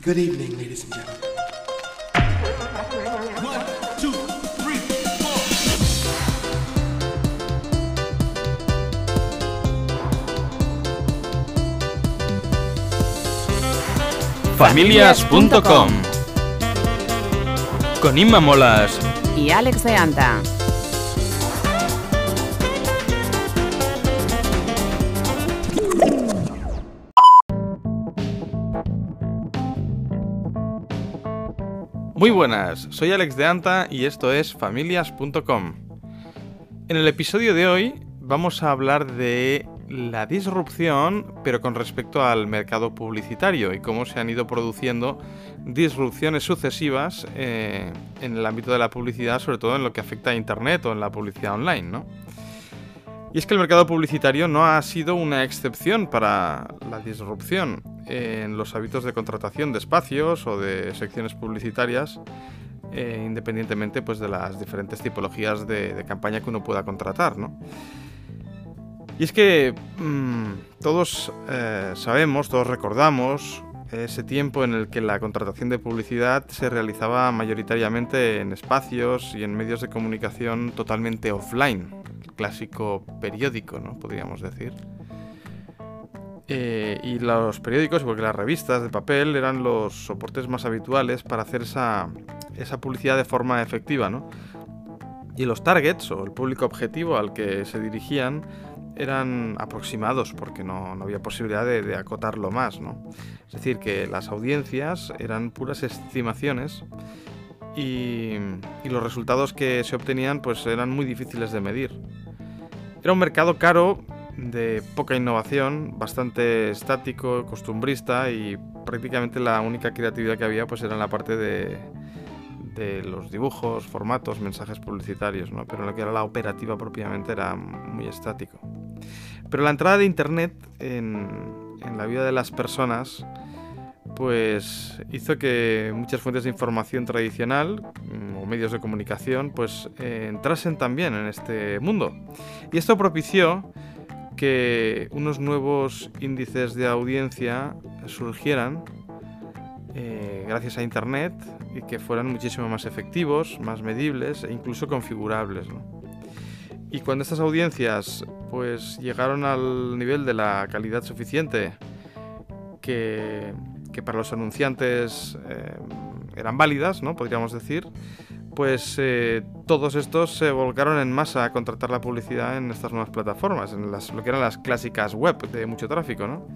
Good evening, ladies and gentlemen. One, two, three, four. Familias.com Con Inma Molas y Alex de Anta. Muy buenas, soy Alex de Anta y esto es Familias.com. En el episodio de hoy vamos a hablar de la disrupción, pero con respecto al mercado publicitario y cómo se han ido produciendo disrupciones sucesivas eh, en el ámbito de la publicidad, sobre todo en lo que afecta a Internet o en la publicidad online, ¿no? Y es que el mercado publicitario no ha sido una excepción para la disrupción en los hábitos de contratación de espacios o de secciones publicitarias, eh, independientemente pues, de las diferentes tipologías de, campaña que uno pueda contratar, ¿no? Y es que mmm, todos eh, sabemos, todos recordamos ese tiempo en el que la contratación de publicidad se realizaba mayoritariamente en espacios y en medios de comunicación totalmente offline, clásico periódico, ¿no? Podríamos decir. Eh, y los periódicos, porque las revistas de papel eran los soportes más habituales para hacer esa, esa publicidad de forma efectiva, ¿no? Y los targets, o el público objetivo al que se dirigían, eran aproximados porque no, no había posibilidad de, acotarlo más, ¿no? Es decir, que las audiencias eran puras estimaciones y, y, los resultados que se obtenían pues eran muy difíciles de medir. Era un mercado caro, de poca innovación, bastante estático, costumbrista y prácticamente la única creatividad que había pues era en la parte de, de los dibujos, formatos, mensajes publicitarios, ¿no? pero en lo que era la operativa propiamente era muy estático. Pero la entrada de Internet en, en, la vida de las personas pues hizo que muchas fuentes de información tradicional o medios de comunicación pues eh, entrasen también en este mundo. Y esto propició que unos nuevos índices de audiencia surgieran eh, gracias a Internet y que fueran muchísimo más efectivos, más medibles e incluso configurables. ¿no? Y cuando estas audiencias pues llegaron al nivel de la calidad suficiente que, que para los anunciantes eh, eran válidas, ¿no? podríamos decir, pues eh, todos estos se volcaron en masa a contratar la publicidad en estas nuevas plataformas, en las, lo que eran las clásicas web de mucho tráfico, ¿no?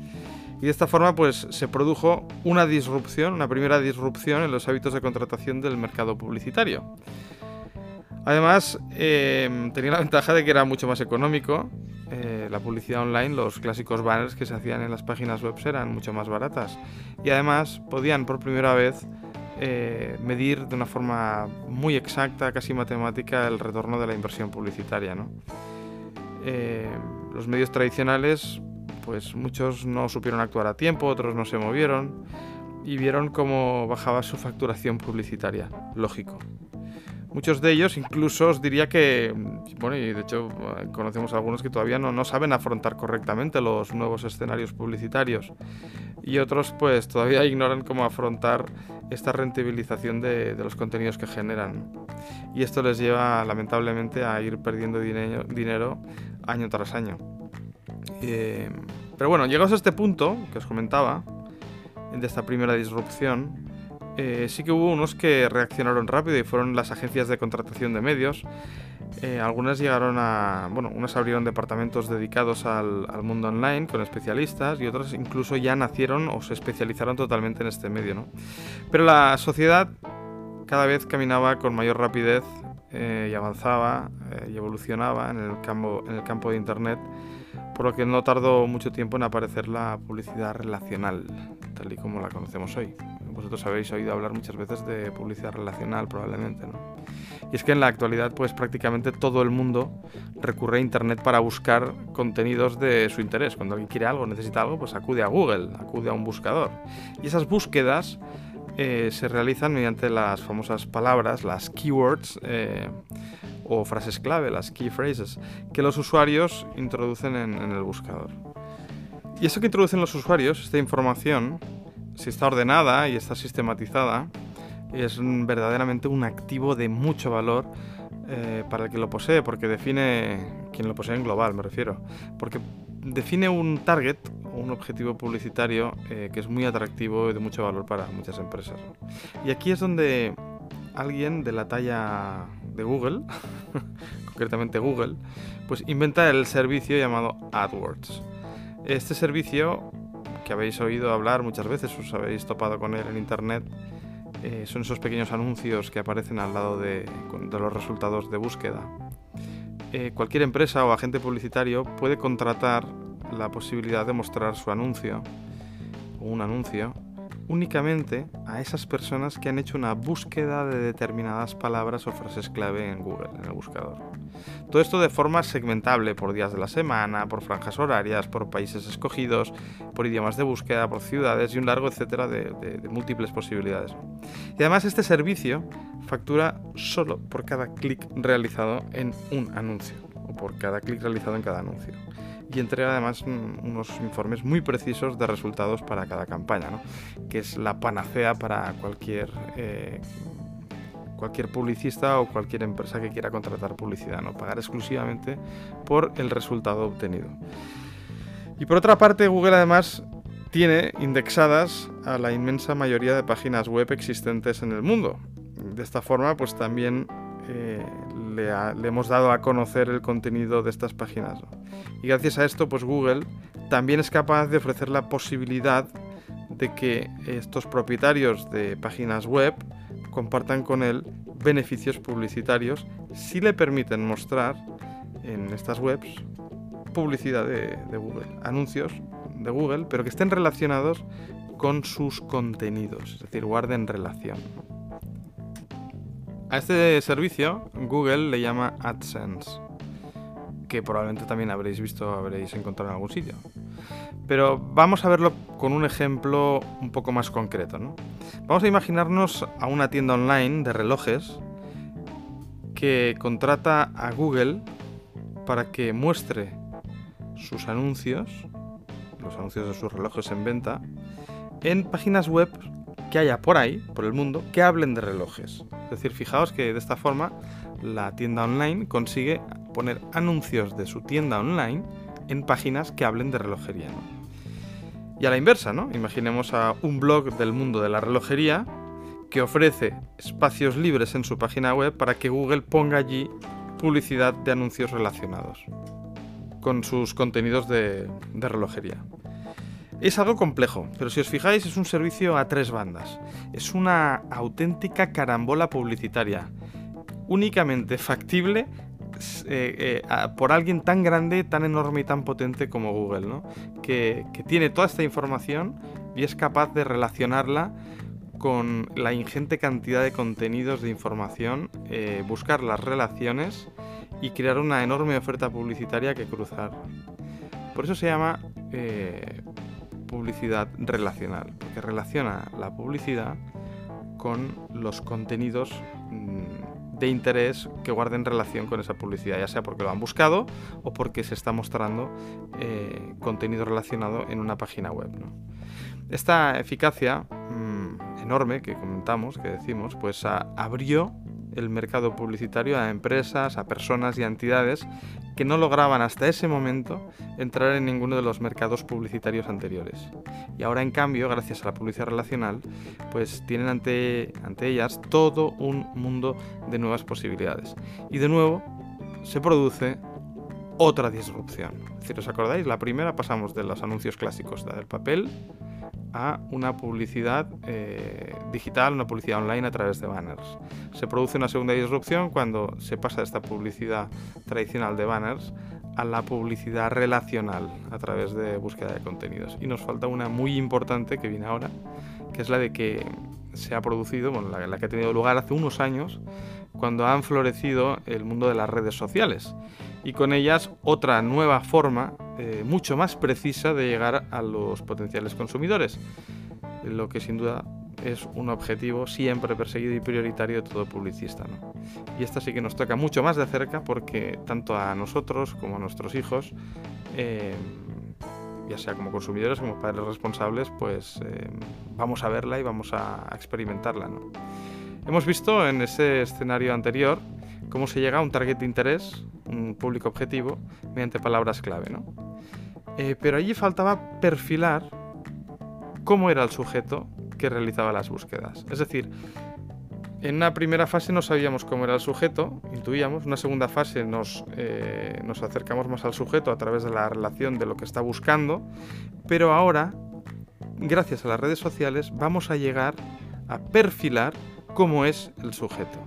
Y de esta forma pues se produjo una disrupción, una primera disrupción en los hábitos de contratación del mercado publicitario. Además, eh, tenía la ventaja de que era mucho más económico. Eh, la publicidad online, los clásicos banners que se hacían en las páginas web eran mucho más baratas. Y además podían por primera vez eh, medir de una forma muy exacta, casi matemática, el retorno de la inversión publicitaria. Eh, los medios tradicionales, pues muchos no supieron actuar a tiempo, otros no se movieron y vieron cómo bajaba su facturación publicitaria. Lógico. Muchos de ellos incluso os diría que, bueno, y de hecho conocemos algunos que todavía no, no saben afrontar correctamente los nuevos escenarios publicitarios y otros pues todavía ignoran cómo afrontar esta rentabilización de, de, los contenidos que generan. Y esto les lleva lamentablemente a ir perdiendo dinero, dinero año tras año. Eh, pero bueno, llegados a este punto que os comentaba, de esta primera disrupción, eh, sí que hubo unos que reaccionaron rápido y fueron las agencias de contratación de medios. Eh, algunas llegaron a. Bueno, unas abrieron departamentos dedicados al, mundo online con especialistas y otras incluso ya nacieron o se especializaron totalmente en este medio, ¿no? Pero la sociedad cada vez caminaba con mayor rapidez eh, y avanzaba y evolucionaba en el, campo, en el campo de Internet, por lo que no tardó mucho tiempo en aparecer la publicidad relacional, tal y como la conocemos hoy vosotros habéis oído hablar muchas veces de publicidad relacional probablemente, ¿no? Y es que en la actualidad pues prácticamente todo el mundo recurre a Internet para buscar contenidos de su interés. Cuando alguien quiere algo, necesita algo, pues acude a Google, acude a un buscador. Y esas búsquedas eh, se realizan mediante las famosas palabras, las keywords eh, o frases clave, las key phrases, que los usuarios introducen en, en el buscador. Y eso que introducen los usuarios, esta información, si está ordenada y está sistematizada, es verdaderamente un activo de mucho valor eh, para el que lo posee, porque define, quien lo posee en global me refiero, porque define un target, un objetivo publicitario eh, que es muy atractivo y de mucho valor para muchas empresas. Y aquí es donde alguien de la talla de Google, concretamente Google, pues inventa el servicio llamado AdWords. Este servicio, que habéis oído hablar muchas veces, os habéis topado con él en internet, eh, son esos pequeños anuncios que aparecen al lado de, los resultados de búsqueda. Eh, cualquier empresa o agente publicitario puede contratar la posibilidad de mostrar su anuncio un anuncio únicamente a esas personas que han hecho una búsqueda de determinadas palabras o frases clave en Google, en el buscador. Todo esto de forma segmentable por días de la semana, por franjas horarias, por países escogidos, por idiomas de búsqueda, por ciudades y un largo etcétera de, múltiples posibilidades. Y además este servicio factura solo por cada clic realizado en un anuncio o por cada clic realizado en cada anuncio y entrega además unos informes muy precisos de resultados para cada campaña, que es la panacea para cualquier, eh, cualquier publicista o cualquier empresa que quiera contratar publicidad, ¿no? pagar exclusivamente por el resultado obtenido. Y por otra parte, Google además tiene indexadas a la inmensa mayoría de páginas web existentes en el mundo. De esta forma, pues también eh, le, hemos dado a conocer el contenido de estas páginas. Y gracias a esto, pues Google también es capaz de ofrecer la posibilidad de que estos propietarios de páginas web compartan con él beneficios publicitarios si le permiten mostrar en estas webs publicidad de, Google, anuncios de Google, pero que estén relacionados con sus contenidos, es decir, guarden relación. A este servicio Google le llama AdSense, que probablemente también habréis visto, habréis encontrado en algún sitio. Pero vamos a verlo con un ejemplo un poco más concreto. Vamos a imaginarnos a una tienda online de relojes que contrata a Google para que muestre sus anuncios, los anuncios de sus relojes en venta, en páginas web que haya por ahí, por el mundo, que hablen de relojes. Es decir, fijaos que de esta forma la tienda online consigue poner anuncios de su tienda online en páginas que hablen de relojería. Y a la inversa, ¿no? Imaginemos a un blog del mundo de la relojería que ofrece espacios libres en su página web para que Google ponga allí publicidad de anuncios relacionados con sus contenidos de, relojería. Es algo complejo, pero si os fijáis es un servicio a tres bandas. Es una auténtica carambola publicitaria, únicamente factible eh, eh, por alguien tan grande, tan enorme y tan potente como Google, ¿no? que, tiene toda esta información y es capaz de relacionarla con la ingente cantidad de contenidos de información, eh, buscar las relaciones y crear una enorme oferta publicitaria que cruzar. Por eso se llama publicidad relacional, porque relaciona la publicidad con los contenidos mm, de interés que guarden relación con esa publicidad, ya sea porque lo han buscado o porque se está mostrando eh, contenido relacionado en una página web. Esta eficacia mm, enorme que comentamos, que decimos, pues abrió el mercado publicitario a empresas, a personas y a entidades que no lograban hasta ese momento entrar en ninguno de los mercados publicitarios anteriores. Y ahora en cambio, gracias a la publicidad relacional, pues tienen ante, ante ellas todo un mundo de nuevas posibilidades. Y de nuevo se produce otra disrupción. Es decir, ¿os acordáis? La primera pasamos de los anuncios clásicos, del papel, a una publicidad eh, digital, una publicidad online a través de banners. Se produce una segunda disrupción cuando se pasa de esta publicidad tradicional de banners a la publicidad relacional a través de búsqueda de contenidos. Y nos falta una muy importante que viene ahora, que es la de que se ha producido, bueno, la, la que ha tenido lugar hace unos años, cuando han florecido el mundo de las redes sociales y con ellas otra nueva forma eh, mucho más precisa de llegar a los potenciales consumidores, lo que sin duda es un objetivo siempre perseguido y prioritario de todo publicista. Y esta sí que nos toca mucho más de cerca porque tanto a nosotros como a nuestros hijos eh, ya sea como consumidores, como padres responsables, pues eh, vamos a verla y vamos a, experimentarla. Hemos visto en ese escenario anterior cómo se llega a un target de interés, un público objetivo, mediante palabras clave. ¿no? Eh, pero allí faltaba perfilar cómo era el sujeto que realizaba las búsquedas. Es decir, en una primera fase no sabíamos cómo era el sujeto, intuíamos. En una segunda fase nos, eh, nos acercamos más al sujeto a través de la relación de lo que está buscando. Pero ahora, gracias a las redes sociales, vamos a llegar a perfilar cómo es el sujeto.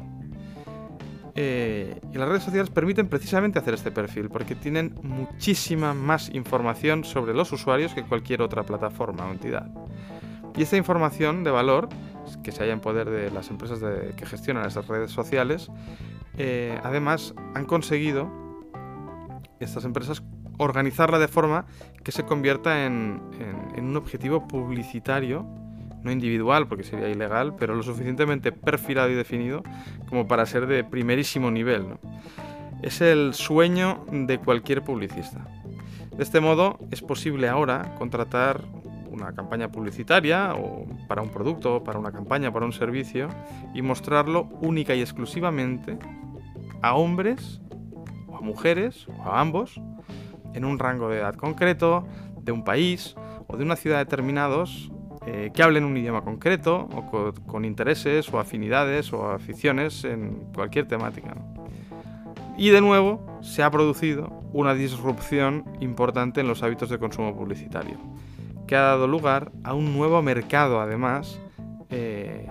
Eh, y las redes sociales permiten precisamente hacer este perfil porque tienen muchísima más información sobre los usuarios que cualquier otra plataforma o entidad. Y esta información de valor que se halla en poder de las empresas que gestionan esas redes sociales, eh, además han conseguido estas empresas organizarla de forma que se convierta en, un objetivo publicitario, no individual porque sería ilegal, pero lo suficientemente perfilado y definido como para ser de primerísimo nivel. Es el sueño de cualquier publicista. De este modo es posible ahora contratar una campaña publicitaria o para un producto, para una campaña, para un servicio y mostrarlo única y exclusivamente a hombres o a mujeres o a ambos en un rango de edad concreto, de un país o de una ciudad determinados eh, que hablen un idioma concreto o con, intereses o afinidades o aficiones en cualquier temática. Y de nuevo se ha producido una disrupción importante en los hábitos de consumo publicitario que ha dado lugar a un nuevo mercado, además, eh,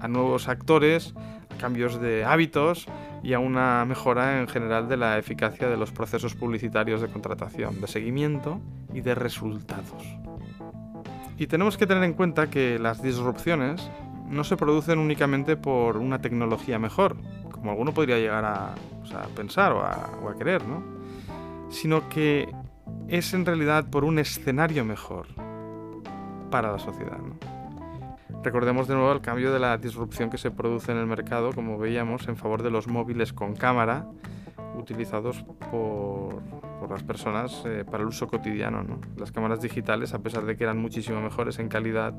a nuevos actores, a cambios de hábitos y a una mejora en general de la eficacia de los procesos publicitarios de contratación, de seguimiento y de resultados. Y tenemos que tener en cuenta que las disrupciones no se producen únicamente por una tecnología mejor, como alguno podría llegar a, pensar o a, querer, ¿no? sino que es en realidad por un escenario mejor para la sociedad. Recordemos de nuevo el cambio de la disrupción que se produce en el mercado, como veíamos, en favor de los móviles con cámara utilizados por, las personas eh, para el uso cotidiano. Las cámaras digitales, a pesar de que eran muchísimo mejores en calidad,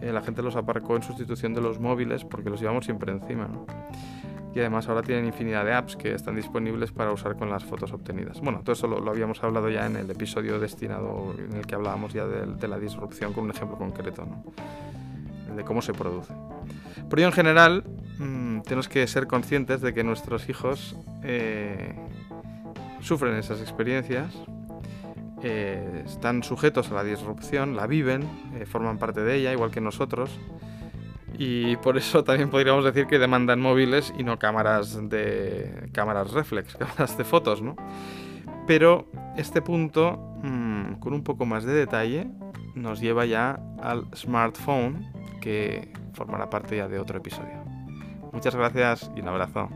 eh, la gente los aparcó en sustitución de los móviles porque los llevamos siempre encima y además ahora tienen infinidad de apps que están disponibles para usar con las fotos obtenidas. Bueno, todo eso lo, habíamos hablado ya en el episodio destinado en el que hablábamos ya de, la disrupción con un ejemplo concreto, ¿no? de cómo se produce. Pero en general mm, tenemos que ser conscientes de que nuestros hijos eh, sufren esas experiencias, eh, están sujetos a la disrupción, la viven, eh, forman parte de ella, igual que nosotros y por eso también podríamos decir que demandan móviles y no cámaras de cámaras reflex, cámaras de fotos, ¿no? Pero este punto, mm, con un poco más de detalle, nos lleva ya al smartphone, que formará parte ya de otro episodio. Muchas gracias y un abrazo.